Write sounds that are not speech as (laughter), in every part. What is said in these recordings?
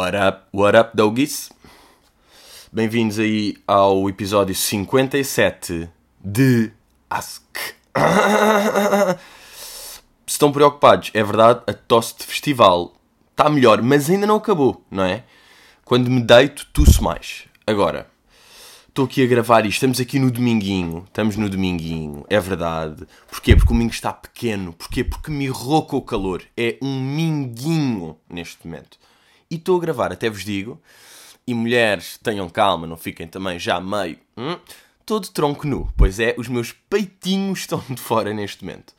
What up, what up, doggies? Bem-vindos aí ao episódio 57 de Ask. (coughs) Estão preocupados, é verdade, a tosse de festival está melhor, mas ainda não acabou, não é? Quando me deito, tuço mais. Agora, estou aqui a gravar isto, estamos aqui no dominguinho, estamos no dominguinho, é verdade. Porquê? Porque o domingo está pequeno. Porquê? Porque me rouca o calor. É um minguinho neste momento. E estou a gravar, até vos digo, e mulheres, tenham calma, não fiquem também já meio... Hum, todo tronco nu, pois é, os meus peitinhos (laughs) estão de fora neste momento.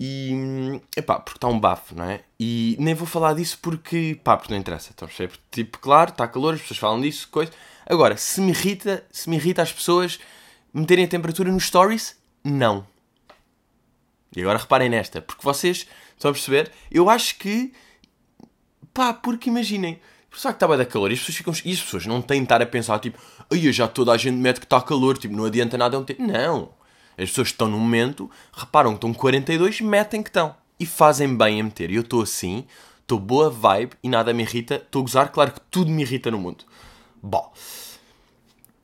E, epá, porque está um bafo, não é? E nem vou falar disso porque, pá, porque não interessa. Então, tipo, claro, está calor, as pessoas falam disso, coisa. Agora, se me irrita, se me irrita as pessoas meterem a temperatura nos stories, não. E agora reparem nesta, porque vocês estão a perceber, eu acho que, pá, porque imaginem, só que estava da calor e as pessoas ficam. E as pessoas não têm de estar a pensar, tipo, ai, já toda a gente mete que está calor, tipo, não adianta nada eu meter. Não. As pessoas estão no momento, reparam que estão 42, metem que estão. E fazem bem a meter. E eu estou assim, estou boa vibe e nada me irrita. Estou a gozar, claro que tudo me irrita no mundo. Bom.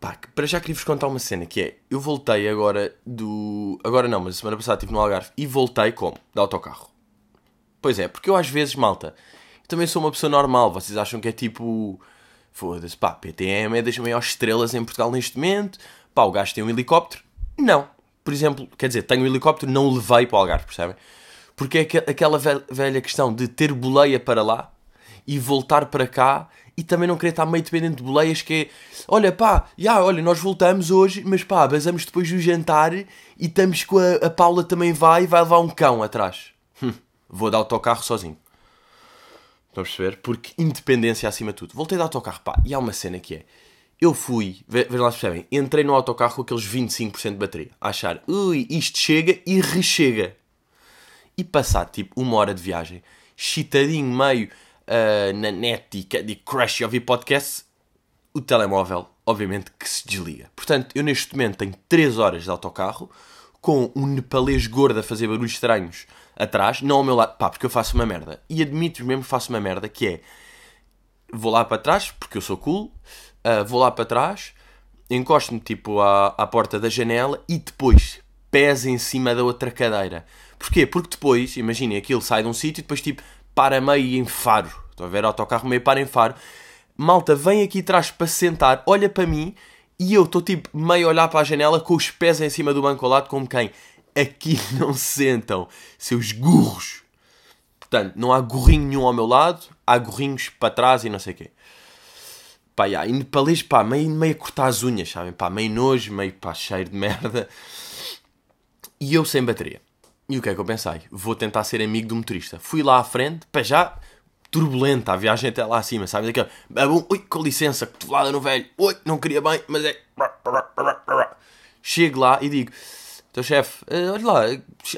Pá, para já queria-vos contar uma cena que é, eu voltei agora do... Agora não, mas a semana passada estive no Algarve e voltei como? De autocarro. Pois é, porque eu às vezes, malta, também sou uma pessoa normal. Vocês acham que é tipo... Foda-se, pá, PTM é das maiores estrelas em Portugal neste momento. Pá, o gajo tem um helicóptero. Não por exemplo, quer dizer, tenho um helicóptero, não o levei para o Algarve, percebem? Porque é aquela velha questão de ter boleia para lá e voltar para cá e também não querer estar meio dependente de boleias que é, olha pá, já, olha, nós voltamos hoje, mas pá, basamos depois do jantar e estamos com a, a Paula também vai e vai levar um cão atrás. Hum, vou dar autocarro sozinho. Estão a perceber? Porque independência acima de tudo. Voltei de autocarro, pá, e há uma cena que é, eu fui, vejam lá se percebem, entrei no autocarro com aqueles 25% de bateria, a achar, ui, isto chega e rechega. E passar tipo uma hora de viagem, chitadinho meio uh, na net e de crash e ouvir podcast, o telemóvel, obviamente, que se desliga. Portanto, eu neste momento tenho 3 horas de autocarro, com um nepalês gordo a fazer barulhos estranhos atrás, não ao meu lado, pá, porque eu faço uma merda. E admito mesmo que faço uma merda, que é, vou lá para trás, porque eu sou cool, uh, vou lá para trás, encosto-me tipo à, à porta da janela e depois pés em cima da outra cadeira. Porquê? Porque depois, imaginem, aquilo sai de um sítio e depois tipo para meio em faro. Estão a ver? Autocarro meio para em faro. Malta, vem aqui atrás para sentar, olha para mim e eu estou tipo meio a olhar para a janela com os pés em cima do banco ao lado, como quem? Aqui (laughs) não sentam, seus gurros. Portanto, não há gorrinho nenhum ao meu lado, há gorrinhos para trás e não sei o quê. Pá, yeah, e nepalês, pá, meio, meio a cortar as unhas, sabem? Pá, meio nojo, meio pá, cheiro de merda. E eu sem bateria. E o que é que eu pensei? Vou tentar ser amigo do motorista. Fui lá à frente, pá, já turbulenta a viagem até lá acima, sabe? Daquele, ah, bom, ui, com licença, cotovelada no velho, ui, não queria bem, mas é. Chego lá e digo: Então, chefe, eh, olha lá,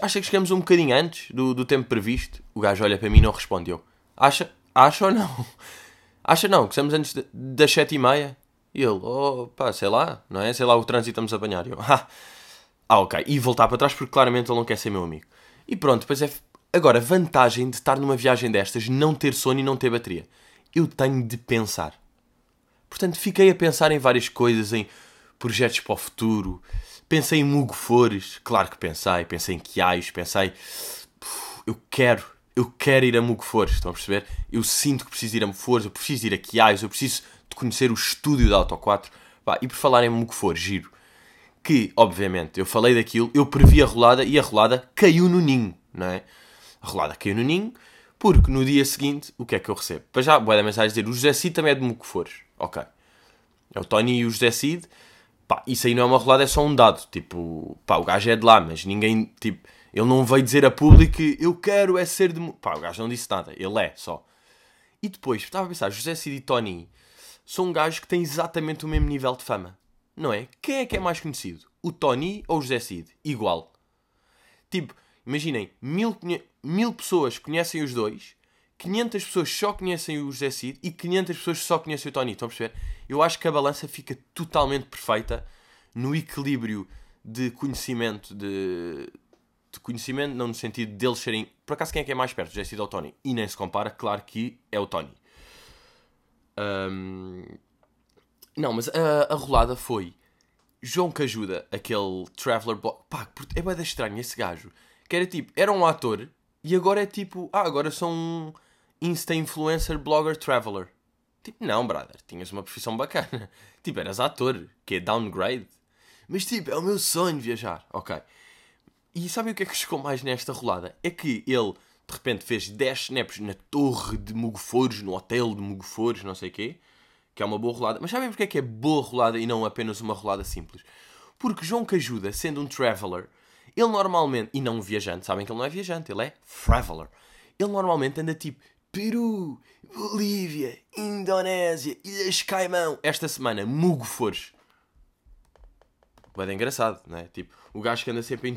acha que chegamos um bocadinho antes do, do tempo previsto? O gajo olha para mim e não respondeu. Acha? Acha ou não? (laughs) Acha não, que estamos antes de, das sete e meia? E ele, oh, pá, sei lá, não é? Sei lá o trânsito estamos a apanhar. Eu, (laughs) ah, ah, ok. E voltar para trás porque claramente ele não quer ser meu amigo. E pronto, depois é. Agora, vantagem de estar numa viagem destas, não ter sono e não ter bateria. Eu tenho de pensar. Portanto, fiquei a pensar em várias coisas, em projetos para o futuro. Pensei em Mugo Flores, claro que pensei. Pensei em Quiais, pensei. Eu quero, eu quero ir a Mugfores, estão a perceber? Eu sinto que preciso ir a Mugfores, eu preciso ir a Quiais, eu preciso de conhecer o estúdio da Auto 4. Pá, e por falar em Mugfores, giro, que, obviamente, eu falei daquilo, eu previ a rolada e a rolada caiu no ninho, não é? A rolada caiu no ninho, porque no dia seguinte, o que é que eu recebo? Para já, boa da mensagem dizer, o José Cid também é de Mugfores, ok. É o Tony e o José Cid, pá, isso aí não é uma rolada, é só um dado, tipo, pá, o gajo é de lá, mas ninguém, tipo ele não veio dizer a público que eu quero é ser de. Pá, o gajo não disse nada. Ele é só. E depois, estava a pensar, José Cid e Tony são um gajo que tem exatamente o mesmo nível de fama. Não é? Quem é que é mais conhecido? O Tony ou o José Cid? Igual. Tipo, imaginem, mil, mil pessoas conhecem os dois, 500 pessoas só conhecem o José Cid e 500 pessoas só conhecem o Tony. Estão a perceber? Eu acho que a balança fica totalmente perfeita no equilíbrio de conhecimento de, de conhecimento, não no sentido deles serem. Por acaso, quem é que é mais perto? Jesse ou Tony? E nem se compara, claro que é o Tony. Ahm, não, mas a, a rolada foi João Cajuda, aquele Traveler Blog. Pá, é bem estranho esse gajo. Que era tipo, era um ator e agora é tipo, ah, agora sou um Insta Influencer Blogger Traveler. Tipo, não, brother, tinhas uma profissão bacana. (laughs) Tipo, eras ator, que é downgrade. Mas tipo, é o meu sonho viajar. Ok. E sabem o que é que chegou mais nesta rolada? É que ele, de repente, fez 10 snaps na torre de Mugoforos, no hotel de Mugoforos, não sei o quê. Que é uma boa rolada. Mas sabem porque é que é boa rolada e não apenas uma rolada simples? Porque João Cajuda, sendo um traveler, ele normalmente, e não um viajante, sabem que ele não é viajante, ele é traveler. Ele normalmente anda tipo Peru, Bolívia, Indonésia, Ilhas Caimão. Esta semana, Mugoforos. Vai engraçado, não é? Tipo, o gajo que anda sempre em,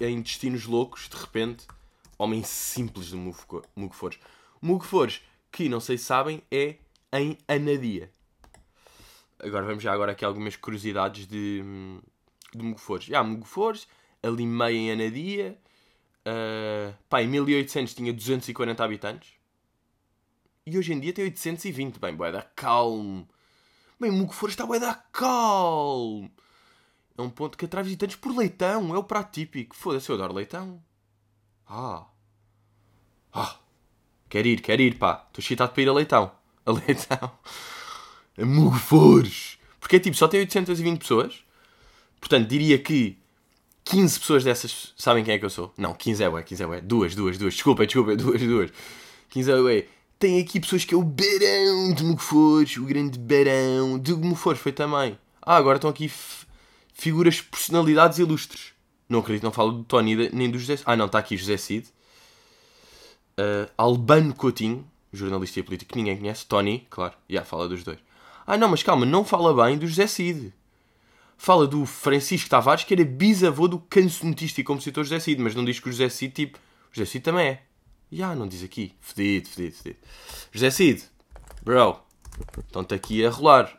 em destinos loucos, de repente, homem simples de Mugoforos. Mugoforos, que não sei se sabem, é em Anadia. Agora vamos já agora aqui algumas curiosidades de, de Mugoforos. Já, Mugoforos, ali meio em Anadia. Uh, pá, em 1800 tinha 240 habitantes. E hoje em dia tem 820. Bem, boeda, calmo. Bem, Mugoforos está boeda, calmo. É um ponto que atrai visitantes por leitão. É o prato típico. Foda-se, eu adoro leitão. Ah. Ah. Quer ir, quer ir, pá. Estou excitado para ir a leitão. A leitão. A Mugoforos. Porque é tipo, só tem 820 pessoas. Portanto, diria que 15 pessoas dessas sabem quem é que eu sou. Não, 15 é ué, 15 é ué. Duas, duas, duas. Desculpa, desculpa, (laughs) duas, duas. 15 é ué. Tem aqui pessoas que é o Barão de Mugofores, o grande Barão de Mugofores foi também. Ah, agora estão aqui figuras, personalidades ilustres. Não acredito, não falo do Tony nem do José Ah, não, está aqui José Cid. Uh, Albano Coutinho, jornalista e político que ninguém conhece. Tony, claro, já yeah, fala dos dois. Ah, não, mas calma, não fala bem do José Cid. Fala do Francisco Tavares, que era bisavô do cancionetista e compositor José Cid, mas não diz que o José Cid, tipo, o José Cid também é. Ya, não diz aqui. Fedido, fedido, fedido. José Cid, bro, estão-te aqui a rolar.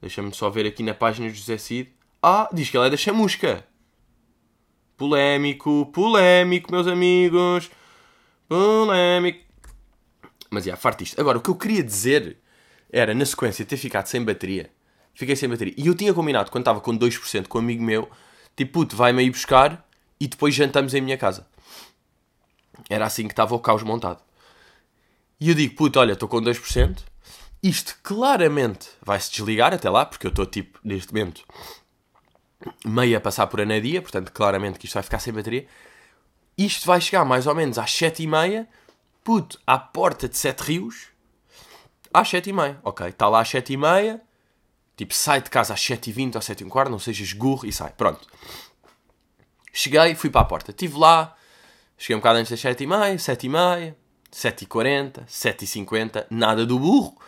Deixa-me só ver aqui na página do José Cid. Ah, diz que ele é da chamusca. Polémico, polémico, meus amigos. Polémico. Mas, já, farto isto. Agora, o que eu queria dizer era, na sequência, ter ficado sem bateria. Fiquei sem bateria. E eu tinha combinado, quando estava com 2% com um amigo meu, tipo, puto, vai-me aí buscar e depois jantamos em minha casa. Era assim que estava o caos montado. E eu digo, puto, olha, estou com 2%. Isto claramente vai-se desligar até lá, porque eu estou tipo, neste momento, meio a passar por anadia, portanto, claramente que isto vai ficar sem bateria. Isto vai chegar mais ou menos às 7h30, puto, à porta de Sete Rios, às 7h30. Ok, está lá às 7h30, tipo, sai de casa às 7h20 ou 7h15, não sejas burro e sai. Pronto. Cheguei, fui para a porta. Estive lá, Cheguei um bocado antes das 7h30, 7h30, 7h40, 7h50, nada do burro,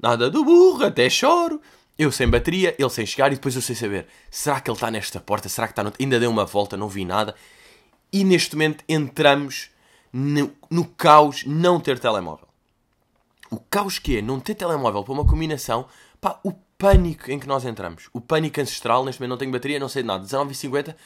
nada do burro, até choro. Eu sem bateria, ele sem chegar e depois eu sem saber. Será que ele está nesta porta? Será que está no... Ainda deu uma volta, não vi nada. E neste momento entramos no, no caos não ter telemóvel. O caos que é não ter telemóvel para uma combinação, pá, o pânico em que nós entramos. O pânico ancestral, neste momento não tenho bateria, não sei de nada. 19h50,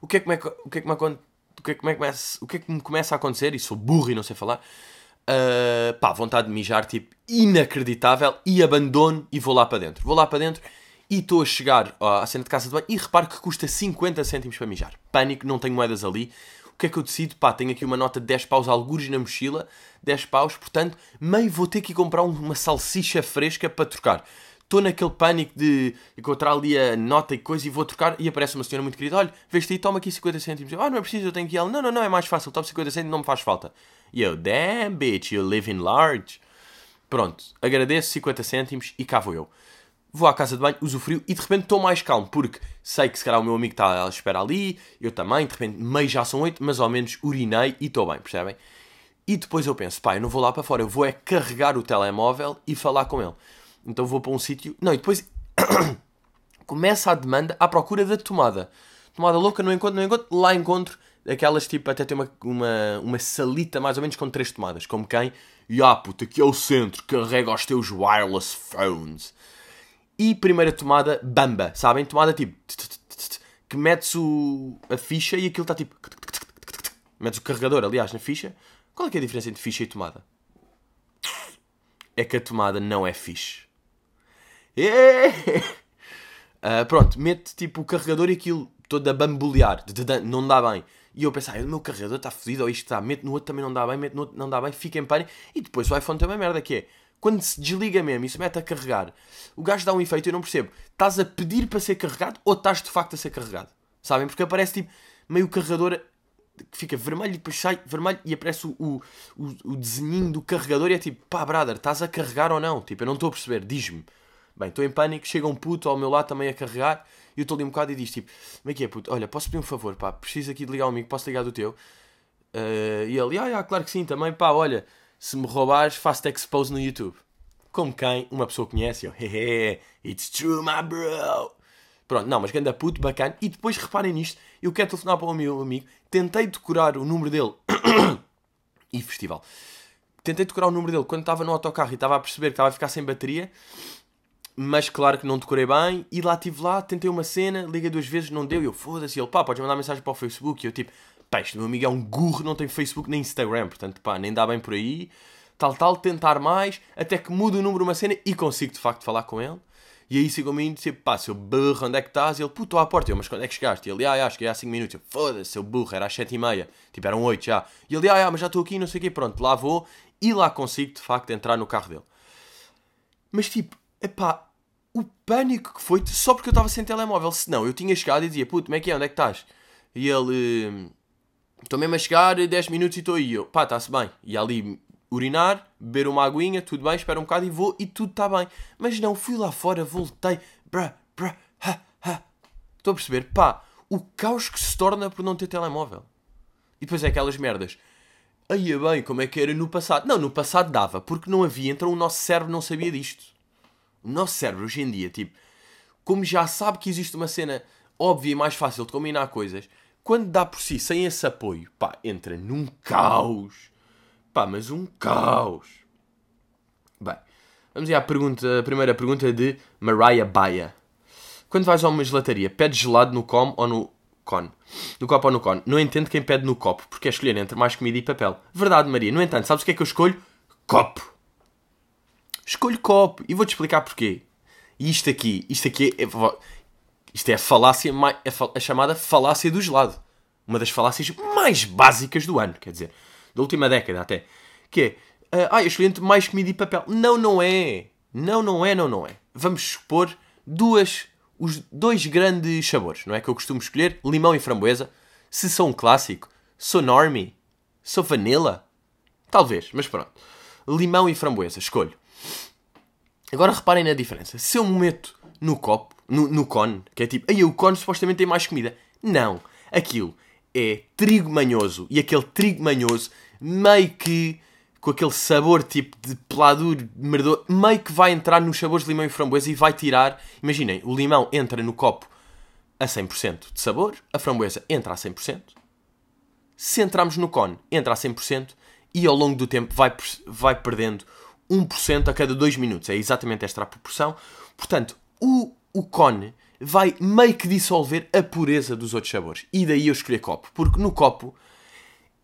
o que é que me, o que é que me acontece? O que, é que, me começa, o que é que me começa a acontecer, e sou burro e não sei falar, uh, pá, vontade de mijar, tipo, inacreditável, e abandono e vou lá para dentro. Vou lá para dentro e estou a chegar à cena de casa de banho e reparo que custa 50 cêntimos para mijar. Pânico, não tenho moedas ali. O que é que eu decido? Pá, tenho aqui uma nota de 10 paus algures na mochila, 10 paus, portanto, meio vou ter que ir comprar uma salsicha fresca para trocar estou naquele pânico de encontrar ali a nota e coisa e vou trocar e aparece uma senhora muito querida, olha, veste aí, toma aqui 50 cêntimos. Ah, não é preciso, eu tenho que ir. Ela, não, não, não, é mais fácil, toma 50 cêntimos, não me faz falta. E eu, damn bitch, you live in large. Pronto, agradeço 50 cêntimos e cá vou eu. Vou à casa de banho, usufruo e de repente estou mais calmo, porque sei que se calhar o meu amigo está à espera ali, eu também, de repente meio já são 8, mas ao menos urinei e estou bem, percebem? E depois eu penso, pá, eu não vou lá para fora, eu vou é carregar o telemóvel e falar com ele. Então vou para um sítio. Não, e depois (coughs) começa a demanda à procura da tomada. Tomada louca, não encontro, não encontro. Lá encontro aquelas tipo, até tem uma, uma, uma salita mais ou menos com três tomadas. Como quem? E ah, puta, aqui é o centro, carrega os teus wireless phones. E primeira tomada, bamba, sabem? Tomada tipo. Que metes o, a ficha e aquilo está tipo. Metes o carregador, aliás, na ficha. Qual é, que é a diferença entre ficha e tomada? É que a tomada não é fixe Uh, (laughs) pronto, mete tipo o carregador e aquilo todo a bambolear, não dá bem. E eu pensei, ah, o meu carregador está fodido, ou isto está, mete no outro também não dá bem, mete no outro não dá bem, fica em pânico. E depois o iPhone tem uma merda que é, quando se desliga mesmo e se mete a carregar, o gajo dá um efeito, eu não percebo. Estás a pedir para ser carregado ou estás de facto a ser carregado? Sabem? Porque aparece tipo meio carregador que fica vermelho e depois sai vermelho e aparece o, o, o, o desenhinho do carregador e é tipo, pá, brother, estás a carregar ou não? Tipo, eu não estou a perceber, diz-me. Bem, estou em pânico, chega um puto ao meu lado também a carregar e eu estou ali um bocado e diz tipo, como é que é puto? Olha, posso pedir um favor, pá, preciso aqui de ligar o amigo, posso ligar do teu? Uh, e ele, ah, ah, claro que sim, também, pá, olha, se me roubares, faço-te expose no YouTube. Como quem uma pessoa conhece, eu, (laughs) hehe, it's true, my bro. Pronto, não, mas ganda puto, bacana. E depois reparem nisto, eu quero telefonar para o meu amigo, tentei decorar o número dele. (coughs) e festival. Tentei decorar o número dele quando estava no autocarro e estava a perceber que estava a ficar sem bateria mas claro que não decorei bem. E lá estive lá, tentei uma cena, liguei duas vezes, não deu. E eu, foda-se. Ele, pá, podes mandar mensagem para o Facebook. E eu, tipo, pá, este meu amigo é um burro, não tem Facebook nem Instagram. Portanto, pá, nem dá bem por aí. Tal, tal, tentar mais, até que mudo o número uma cena e consigo de facto falar com ele. E aí sigo me e tipo, pá, seu burro, onde é que estás? E ele, puto, à porta. Eu, mas quando é que chegaste? E ele, ah, acho que é há 5 minutos. Eu, foda-se, seu burro, era às 7 e meia. Tipo, eram 8 já. E ele, ah, ah, mas já estou aqui, não sei o quê. Pronto, lá vou e lá consigo de facto entrar no carro dele. Mas tipo, epá, o pânico que foi só porque eu estava sem telemóvel. Senão eu tinha chegado e dizia, puto, como é que é? Onde é que estás? E ele, estou mesmo a chegar, 10 minutos e estou aí. Eu, pá, está-se bem. E ali urinar, beber uma aguinha, tudo bem, espera um bocado e vou e tudo está bem. Mas não, fui lá fora, voltei, brá, brá, ha, ha. Estou a perceber? Pá, o caos que se torna por não ter telemóvel. E depois é aquelas merdas. Aí bem, como é que era no passado? Não, no passado dava, porque não havia, então o nosso cérebro não sabia disto. O nosso cérebro hoje em dia, tipo, como já sabe que existe uma cena óbvia e mais fácil de combinar coisas, quando dá por si sem esse apoio, pá, entra num caos. Pá, mas um caos. Bem, vamos à pergunta, a primeira pergunta de Mariah Baia. Quando vais a uma gelataria, pedes gelado no com ou no con? No copo ou no con? Não entendo quem pede no copo, porque é escolher entre mais comida e papel. Verdade, Maria. No entanto, sabes o que é que eu escolho? Copo escolho copo. E vou-te explicar porquê. E isto aqui, isto aqui é, isto é a falácia, é a chamada falácia do gelado. Uma das falácias mais básicas do ano, quer dizer, da última década até. Que é, ah, eu escolhi entre mais comida e papel. Não, não é. Não, não é, não, não é. Vamos expor duas, os dois grandes sabores, não é? Que eu costumo escolher, limão e framboesa. Se sou um clássico, sou normie, sou vanilla. Talvez, mas pronto. Limão e framboesa, escolho. Agora reparem na diferença. Se eu me meto no copo, no, no cone, que é tipo, aí o cone supostamente tem mais comida. Não. Aquilo é trigo manhoso. E aquele trigo manhoso, meio que com aquele sabor tipo de peladuro, merdor, meio que vai entrar nos sabores de limão e framboesa e vai tirar. Imaginem, o limão entra no copo a 100% de sabor, a framboesa entra a 100%. Se entrarmos no cone, entra a 100% e ao longo do tempo vai, vai perdendo 1% a cada 2 minutos. É exatamente esta a proporção. Portanto, o, o cone vai meio que dissolver a pureza dos outros sabores. E daí eu escolhi copo. Porque no copo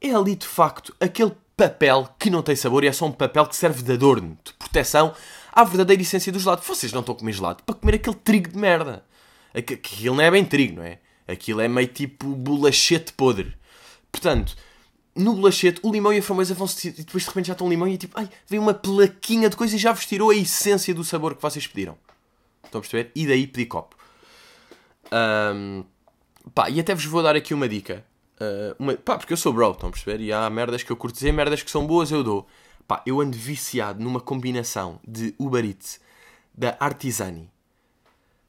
é ali de facto aquele papel que não tem sabor e é só um papel que serve de adorno, de proteção à verdadeira essência do gelado. Vocês não estão a comer gelado para comer aquele trigo de merda. Aquilo não é bem trigo, não é? Aquilo é meio tipo bolachete podre. Portanto, no bolachete, o limão e a framboesa vão-se. E depois de repente já estão limão e tipo, ai, vem uma plaquinha de coisa e já vos tirou a essência do sabor que vocês pediram. Estão a perceber? E daí pedi copo. Um, pá, e até vos vou dar aqui uma dica. Uh, uma, pá, porque eu sou bro, estão a perceber? E há merdas que eu curto dizer, merdas que são boas eu dou. Pá, eu ando viciado numa combinação de Uber Eats da Artisani.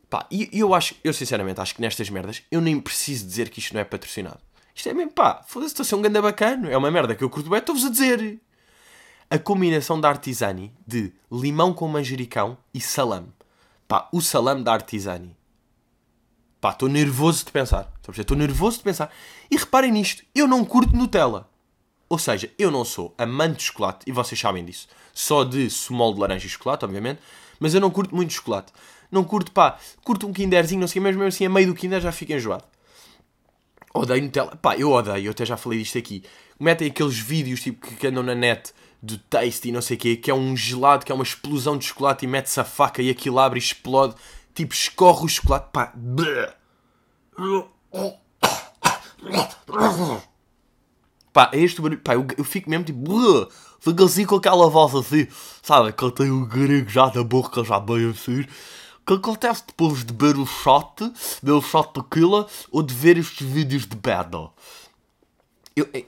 Pá, e eu acho, eu sinceramente acho que nestas merdas eu nem preciso dizer que isto não é patrocinado. Isto é mesmo, pá, foda-se, estou a ser um ganda bacana. É uma merda que eu curto bem, estou-vos a dizer. A combinação da Artisani de limão com manjericão e salame. Pá, o salame da Artisani. Pá, estou nervoso de pensar. Estou nervoso de pensar. E reparem nisto, eu não curto Nutella. Ou seja, eu não sou amante de chocolate, e vocês sabem disso. Só de small de laranja e chocolate, obviamente. Mas eu não curto muito chocolate. Não curto, pá, curto um kinderzinho, não sei, mesmo assim, a meio do kinder já fico enjoado. Odeio Nutella. Pá, eu odeio, eu até já falei disto aqui. Metem aqueles vídeos tipo, que andam na net do Tasty, não sei o quê, que é um gelado, que é uma explosão de chocolate e mete-se a faca e aquilo abre e explode. Tipo, escorre o chocolate. Pá. Pá, é este barulho. Pá, eu, eu fico mesmo tipo. Fico assim com aquela voz assim. Sabe? Que eu tenho o grego já na boca, já bem assim. Que acontece depois de beber o shot, beber o shot tequila ou de ver estes vídeos de battle?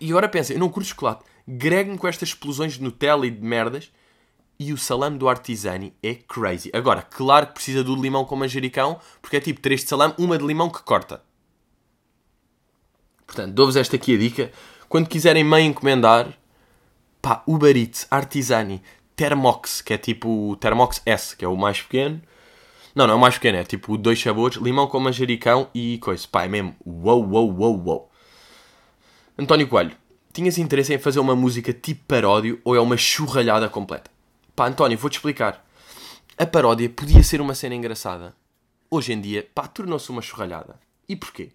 E agora pensa, eu não curto chocolate. Grego-me com estas explosões de Nutella e de merdas. E o salame do Artisani é crazy. Agora, claro que precisa do limão com manjericão, porque é tipo 3 de salame, uma de limão que corta. Portanto, dou-vos esta aqui a dica. Quando quiserem meio encomendar, pá, Uber Eats, Artisani, Thermox, que é tipo o Thermox S, que é o mais pequeno. Não, não é mais pequeno, é tipo dois sabores, limão com manjericão e coisa. Pá, é mesmo uou, uou, uou, uou. António Coelho, tinhas interesse em fazer uma música tipo paródio ou é uma churralhada completa? Pá, António, vou-te explicar. A paródia podia ser uma cena engraçada. Hoje em dia, pá, tornou-se uma churralhada. E porquê?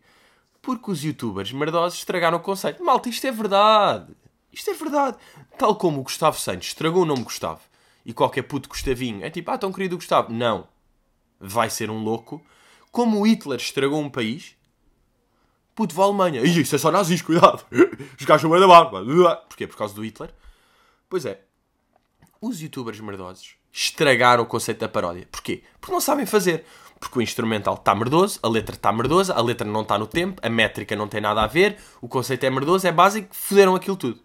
Porque os youtubers merdosos estragaram o conceito. Malta, isto é verdade. Isto é verdade. Tal como o Gustavo Santos estragou o nome Gustavo e qualquer puto Gustavinho é tipo, ah, tão querido Gustavo. Não. Vai ser um louco. Como Hitler estragou um país, puto, vai à Alemanha. Isso é só nazis, cuidado. (laughs) Os gajos são da barba. Porquê? Por causa do Hitler? Pois é. Os youtubers merdosos estragaram o conceito da paródia. Porquê? Porque não sabem fazer porque o instrumental está merdoso, a letra está merdosa, a letra não está no tempo, a métrica não tem nada a ver, o conceito é merdoso, é básico, fuderam aquilo tudo.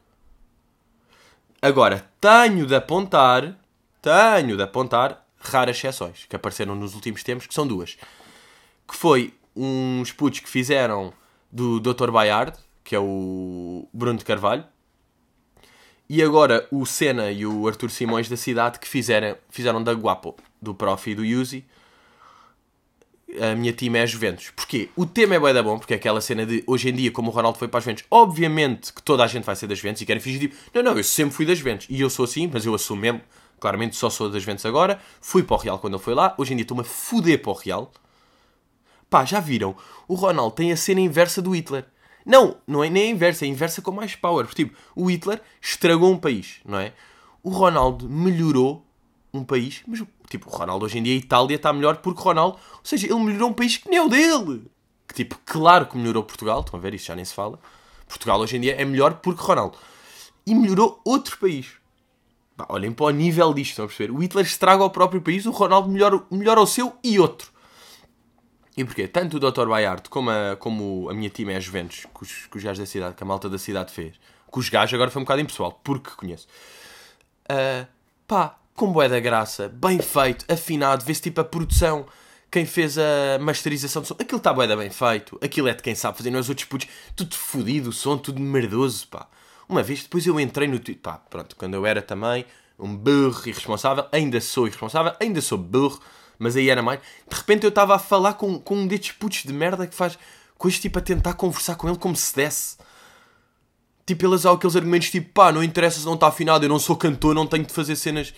Agora, tenho de apontar, tenho de apontar raras exceções que apareceram nos últimos tempos, que são duas. Que foi uns putos que fizeram do Dr. Bayard, que é o Bruno de Carvalho, e agora o Senna e o Arthur Simões da cidade que fizeram, fizeram da Guapo, do Prof e do Yuzi, a minha time é a Juventus. Porquê? O tema é bué da bom, porque é aquela cena de hoje em dia, como o Ronaldo foi para as Juventus, obviamente que toda a gente vai ser das Juventus e querem fingir tipo, não, não, eu sempre fui das Juventus e eu sou assim, mas eu assumo mesmo, claramente só sou das Juventus agora. Fui para o Real quando ele foi lá, hoje em dia estou-me a foder para o Real. Pá, já viram? O Ronaldo tem a cena inversa do Hitler. Não, não é nem a inversa, é a inversa com mais power. Porque, tipo, o Hitler estragou um país, não é? O Ronaldo melhorou um país, mas tipo, o Ronaldo hoje em dia a Itália está melhor porque o Ronaldo, ou seja, ele melhorou um país que nem o dele. Que tipo, claro que melhorou Portugal, estão a ver, isso já nem se fala. Portugal hoje em dia é melhor porque Ronaldo. E melhorou outro país. Bah, olhem para o nível disto, estão a perceber? O Hitler estraga o próprio país, o Ronaldo melhora, melhora o seu e outro. E porquê? Tanto o Dr. Bayard como a, como a minha time é a Juventus, que os, que os da cidade, que a malta da cidade fez. Que os gajos agora foi um bocado impessoal, porque conheço. Uh, pá, com bué da graça, bem feito, afinado, vê-se tipo a produção, quem fez a masterização do som, aquilo está bué da bem feito, aquilo é de quem sabe fazer, não é os outros putos, tudo fodido, o som, tudo merdoso, pá. Uma vez, depois eu entrei no Twitter, pá, pronto, quando eu era também um burro irresponsável, ainda sou irresponsável, ainda sou burro, mas aí era mais. De repente eu estava a falar com, com um destes putos de merda que faz coisas tipo a tentar conversar com ele como se desse. Tipo, eles há aqueles argumentos tipo, pá, não interessa se não está afinado, eu não sou cantor, não tenho de fazer cenas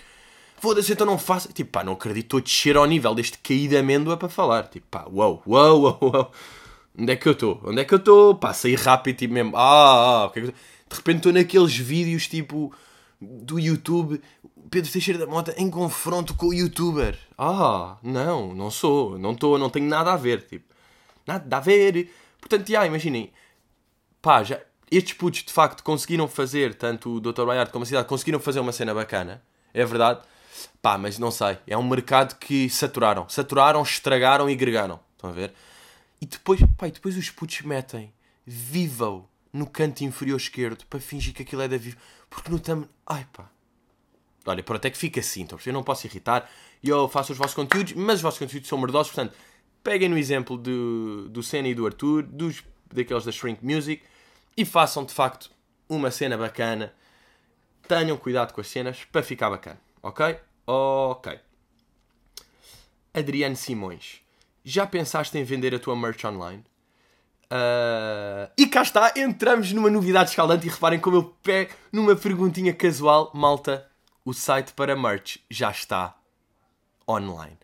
foda-se, então não faço. Tipo, pá, não acredito, estou a descer ao nível deste caí de amêndoa para falar. Tipo, pá, uau, uau, uau, uau. Onde é que eu estou? Onde é que eu estou? Pá, saí rápido, tipo mesmo. Ah, ah, okay. De repente estou naqueles vídeos, tipo, do YouTube, Pedro Teixeira da Mota em confronto com o youtuber. Ah, não, não sou, não estou, não tenho nada a ver, tipo, nada a ver. Portanto, já, imaginem, pá, já, estes putos de facto conseguiram fazer, tanto o Dr. Bayard como a cidade, conseguiram fazer uma cena bacana, é verdade. Pá, mas não sei. É um mercado que saturaram. Saturaram, estragaram e gregaram. Estão a ver? E depois, pá, e depois os putos metem Vivo no canto inferior esquerdo para fingir que aquilo é da Vivo. Porque no tam... Ai pá. Olha, pronto, é que fica assim. Então, eu não posso irritar. E eu faço os vossos conteúdos, mas os vossos conteúdos são merdosos. Portanto, peguem no exemplo do, do Senna e do Arthur, dos, daqueles da Shrink Music, e façam de facto uma cena bacana. Tenham cuidado com as cenas para ficar bacana. Ok? Ok. Adriano Simões, já pensaste em vender a tua merch online? Uh... E cá está, entramos numa novidade escaldante e reparem como eu pego numa perguntinha casual. Malta, o site para merch já está online.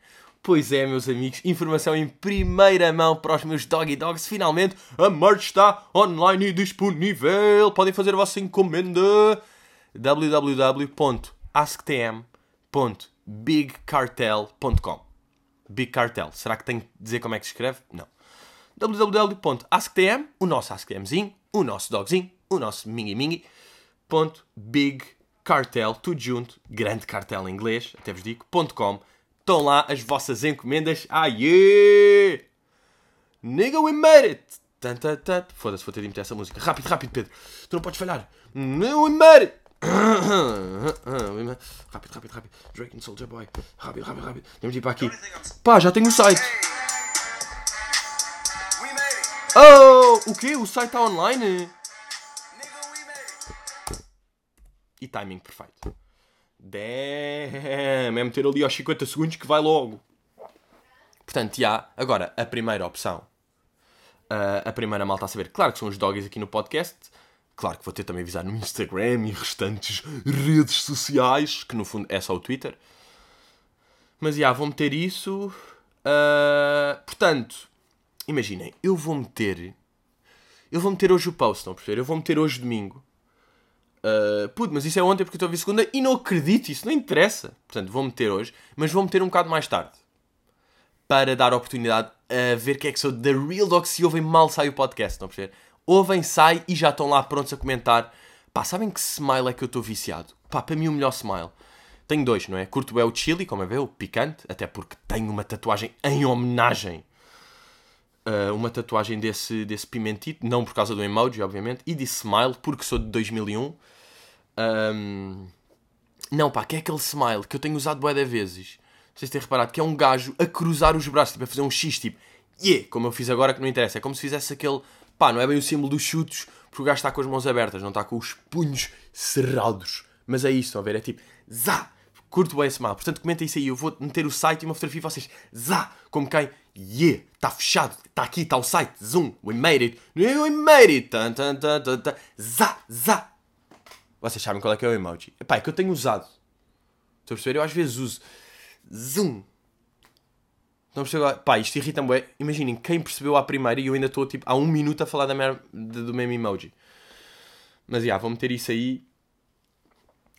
Pois é, meus amigos, informação em primeira mão para os meus doggy dogs. Finalmente, a merch está online e disponível. Podem fazer a vossa encomenda. www.asktm.bigcartel.com Big Cartel. Será que tenho que dizer como é que se escreve? Não. www.asktm, o nosso AskTMzinho, o nosso dogzinho, o nosso mingi mingi, ponto big cartel, tudo junto, grande cartel em inglês, até vos digo, ponto com. Estão lá as vossas encomendas. Ah, yeah! Nigga, we made it! Foda-se, vou ter de meter essa música. Rápido, rápido, Pedro. Tu não podes falhar. (coughs) We made it! rápido, rápido, rápido. Drake and Soldier Boy. Rápido, rápido, rápido. Temos de ir para aqui. Pá, já tenho o site. Oh, o quê? O site está online? E timing perfeito. Damn, é meter ali aos 50 segundos que vai logo. Portanto, já, agora, a primeira opção. Uh, a primeira malta a saber. Claro que são os doggies aqui no podcast. Claro que vou ter também avisar no Instagram e restantes redes sociais, que no fundo é só o Twitter. Mas já, vou meter isso. Uh, portanto, imaginem, eu vou meter. Eu vou meter hoje o post, estão a perceber? Eu vou meter hoje domingo. Uh, mas isso é ontem porque eu estou a ver segunda e não acredito, isso não interessa. Portanto, vou meter hoje, mas vou meter um bocado mais tarde. Para dar oportunidade a ver que é que sou da Real Dog se ouvem mal sai o podcast, estão a perceber? Ouvem, sai e já estão lá prontos a comentar. Pá, sabem que smile é que eu estou viciado? Pá, para mim o melhor smile. Tenho dois, não é? Curto é o chili, como é ver, o picante, até porque tenho uma tatuagem em homenagem. Uh, uma tatuagem desse, desse pimentito, não por causa do emoji, obviamente, e de smile, porque sou de 2001. Um, não, pá, que é aquele smile que eu tenho usado bué de vezes. Se têm reparado, que é um gajo a cruzar os braços, tipo, a fazer um X, tipo, yeah, como eu fiz agora, que não interessa. É como se fizesse aquele, pá, não é bem o símbolo dos chutos, porque o gajo está com as mãos abertas, não está com os punhos cerrados. Mas é isso, estão a ver? É tipo, zá, curto bem esse mal. Portanto, comenta isso aí, eu vou meter o site e uma fotografia e vocês, zá, como quem, yeah, está fechado, está aqui, está o site, zoom, we made it, we made it, tan, tan, tan, tan, tan, zá, zá, vocês sabem qual é que é o emoji? Epá, é que eu tenho usado. Estou a perceber? Eu às vezes uso. Zoom. Estão a perceber? Pá, isto irrita-me. Bué. Imaginem, quem percebeu à primeira e eu ainda estou tipo há um minuto a falar da mer... do mesmo emoji. Mas já, yeah, vou meter isso aí.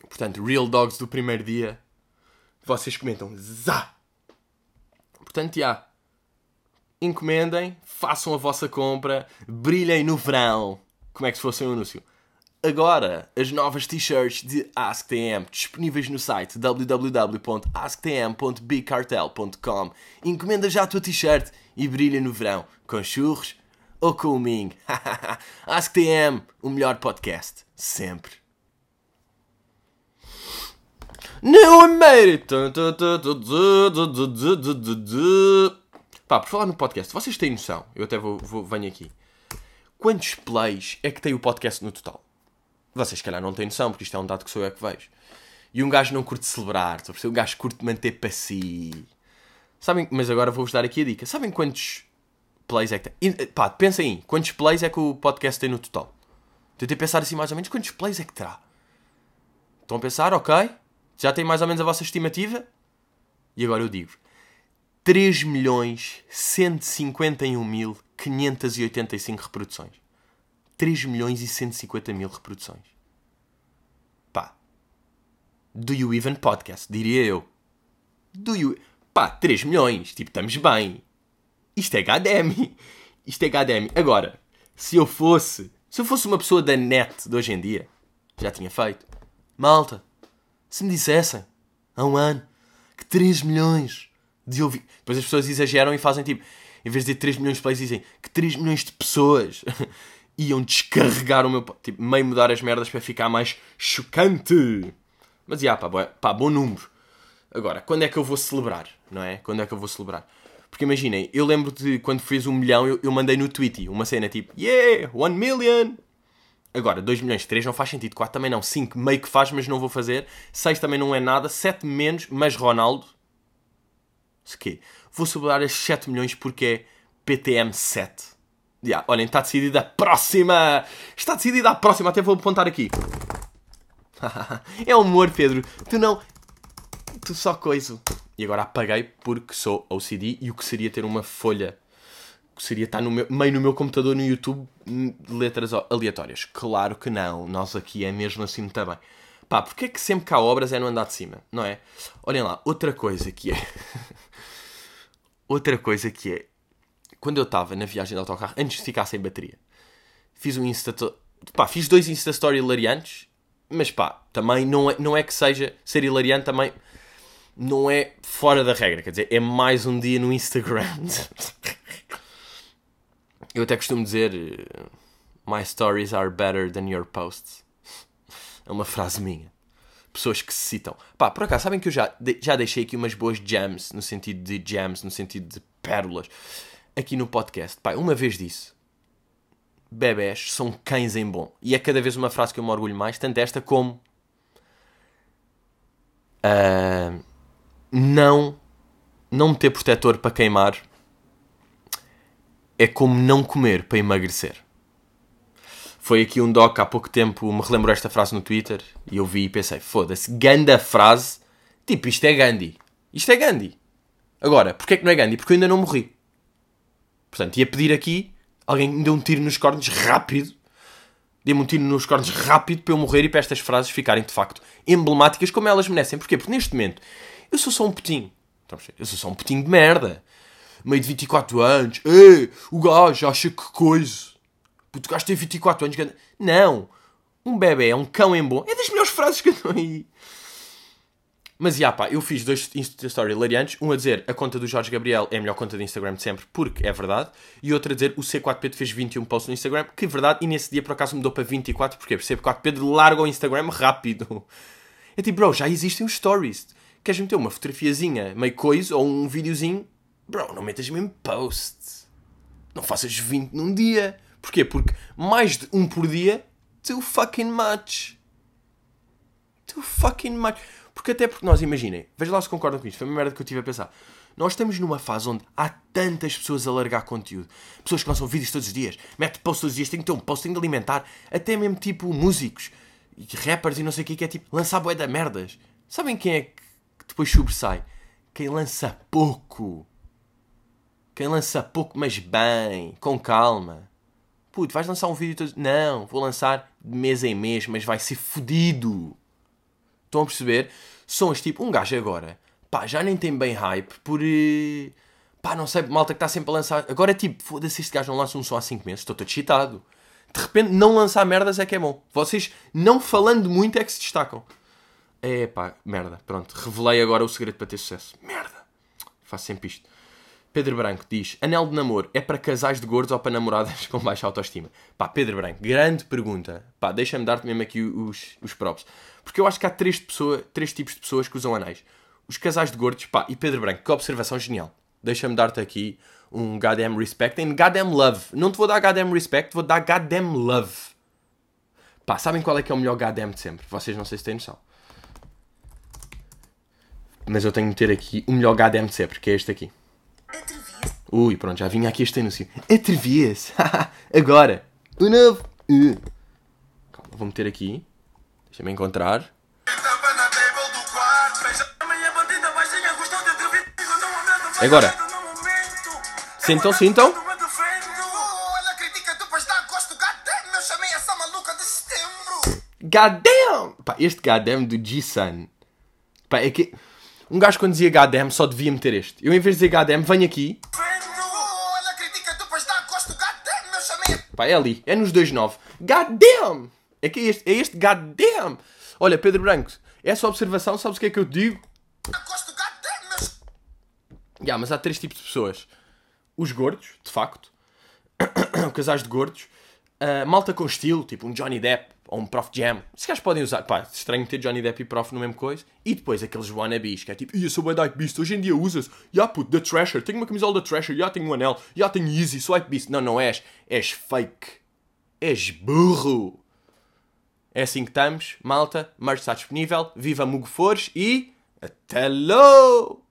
Portanto, Real Dogs do primeiro dia. Vocês comentam Zá! Portanto, já. Yeah, encomendem, façam a vossa compra, brilhem no verão. Como é que se fosse um anúncio. Agora, as novas t-shirts de AskTM disponíveis no site www.asktm.bigcartel.com. Encomenda já a tua t-shirt e brilha no verão com churros ou com o Ming. (laughs) AskTM, o melhor podcast, sempre. Não made Pá, por falar no podcast, vocês têm noção? Eu até vou, vou venho aqui. Quantos plays é que tem o podcast no total? Vocês, se calhar, não têm noção, porque isto é um dado que sou eu que vejo. E um gajo não curte celebrar, estou a Um gajo curte manter para si. Sabem, mas agora vou-vos dar aqui a dica. Sabem quantos plays é que tem? Pá, pensem aí, quantos plays é que o podcast tem no total? Tentei pensar assim mais ou menos, quantos plays é que terá? Estão a pensar, ok? Já tem mais ou menos a vossa estimativa? E agora eu digo 3 milhões 151 mil 585 reproduções. 3 milhões e 150 mil reproduções. Pá. Do you even podcast? Diria eu. Do you... Pá, 3 milhões. Tipo, estamos bem. Isto é HDM. Isto é HDM. Agora, se eu fosse... Se eu fosse uma pessoa da net de hoje em dia, já tinha feito. Malta, se me dissessem, há um ano, que 3 milhões de ouvir... Depois as pessoas exageram e fazem tipo... Em vez de dizer 3 milhões de plays, dizem que 3 milhões de pessoas (laughs) iam descarregar o meu. Tipo, meio mudar as merdas para ficar mais chocante. Mas, já, pá, pá, bom número. Agora, quando é que eu vou celebrar? Não é? Quando é que eu vou celebrar? Porque imaginem, eu lembro de quando fez um milhão, eu, eu mandei no Twitter uma cena tipo, yeah, one million. Agora, 2 milhões, 3 não faz sentido, 4 também não, 5 meio que faz, mas não vou fazer, 6 também não é nada, 7 menos, mas Ronaldo. Vou celebrar as 7 milhões porque é PTM 7. Yeah, olhem, está decidida a próxima! Está decidida a próxima, até vou apontar aqui. (laughs) é humor, Pedro. Tu não. Tu só coiso. E agora apaguei porque sou OCD e o que seria ter uma folha que seria estar no meu, meio no meu computador no YouTube hum, letras aleatórias. Claro que não. Nós aqui é mesmo assim também. Pá, porque é que sempre que há obras é no andar de cima, não é? Olhem lá, outra coisa que é. (laughs) outra coisa que é. Quando eu estava na viagem de autocarro, antes de ficar sem bateria, fiz um Insta. Pá, fiz dois Insta Story hilariantes, mas pá, também não é, não é que seja ser hilariante, também não é fora da regra. Quer dizer, é mais um dia no Instagram. (laughs) eu até costumo dizer: My stories are better than your posts. É uma frase minha. Pessoas que se citam. Pá, por acaso, sabem que eu já, já deixei aqui umas boas jams, no sentido de jams, no sentido de pérolas, aqui no podcast. Pá, uma vez disse. Bebés são cães em bom. E é cada vez uma frase que eu me orgulho mais, tanto esta como. Uh, não. Não ter protetor para queimar é como não comer para emagrecer. Foi aqui um doc há pouco tempo, me relembrou esta frase no Twitter e eu vi e pensei: foda-se, ganda frase. Tipo, isto é Gandhi. Isto é Gandhi. Agora, porquê é que não é Gandhi? Porque eu ainda não morri. Portanto, ia pedir aqui, alguém me dê um tiro nos cornos rápido. Dê-me um tiro nos cornos rápido para eu morrer e para estas frases ficarem de facto emblemáticas como elas merecem. Porquê? Porque neste momento eu sou só um putinho. Eu sou só um putinho de merda. Meio de 24 anos. Ei, o gajo acha que coisa. Puto, gajo tem 24 anos. Não! Um bebê é um cão em bom. É das melhores frases que andam aí. Mas, já pá, eu fiz dois Insta Story hilariantes. Um a dizer a conta do Jorge Gabriel é a melhor conta de Instagram de sempre, porque é verdade. E outro a dizer o C4P fez 21 posts no Instagram, que é verdade. E nesse dia, por acaso, mudou para 24, porque o C4P larga o Instagram rápido. (laughs) É tipo, bro, já existem os stories. Queres meter uma fotografiazinha, meio coisa, ou um videozinho? Bro, não metas mesmo post. Não faças 20 num dia. Porquê? Porque mais de um por dia, too fucking much. Too fucking much. Porque até porque nós, imaginem, veja lá se concordam com isto, foi uma merda que eu tive a pensar. Nós estamos numa fase onde há tantas pessoas a largar conteúdo. Pessoas que lançam vídeos todos os dias, mete posts todos os dias, tem que ter um post, tem que alimentar. Até mesmo tipo músicos, e rappers e não sei o que, que é tipo lançar bué da merdas. Sabem quem é que depois sobressai? Quem lança pouco. Quem lança pouco, mas bem, com calma puto, vais lançar um vídeo todo. Não, vou lançar de mês em mês, mas vai ser fodido. Estão a perceber? Sons tipo, um gajo agora, pá, já nem tem bem hype por. Eh, pá, não sei, malta que está sempre a lançar. Agora é tipo, foda-se, este gajo não lança um som há 5 meses, estou todo excitado. De repente, não lançar merdas é que é bom. Vocês, não falando muito, é que se destacam. É pá, merda, pronto. Revelei agora o segredo para ter sucesso. Merda. Faço sempre isto. Pedro Branco diz: Anel de namoro é para casais de gordos ou para namoradas (laughs) com baixa autoestima? Pá, Pedro Branco, grande pergunta. Pá, deixa-me dar-te mesmo aqui os, os props. Porque eu acho que há três, pessoa, três tipos de pessoas que usam anéis: os casais de gordos, pá, e Pedro Branco, que observação genial. Deixa-me dar-te aqui um goddamn respect and goddamn love. Não te vou dar goddamn respect, vou dar goddamn love. Pá, sabem qual é que é o melhor goddamn de sempre? Vocês não sei se têm noção. Mas eu tenho de ter aqui o melhor goddamn de sempre, que é este aqui. Ui, pronto, já vinha aqui este anúncio. Atrevias! (laughs) Agora! O novo! Uh. Calma, vou meter aqui. Deixa-me encontrar. Agora! Sintam, sintam! Goddamn! Pá, este goddamn do G-Sun. Pá, é que... Um gajo quando dizia goddamn só devia meter este. Eu em vez de dizer goddamn, venho aqui Pá, é ali. É nos 2.9. God damn! É que é este, é este God damn! Olha, Pedro Branco, essa observação, sabes o que é que eu te digo? Gosto God damn! Yeah, mas há três tipos de pessoas. Os gordos, de facto. (clears throat) Casais de gordos. Uh, malta com estilo, tipo um Johnny Depp ou um Prof Jam. Se calhar podem usar. Pá, estranho ter Johnny Depp e Prof no mesmo coisa. E depois aqueles wannabes, que é tipo, eu sou o White Beast, hoje em dia usas. Ya, yeah, puto, The Trasher, tenho uma camisola da Trasher, já tenho um anel, já tenho Easy, sou White Beast. Não, não és. És fake. És burro. É assim que estamos, malta. Merch está disponível. Viva Mugo Fores e. Até logo!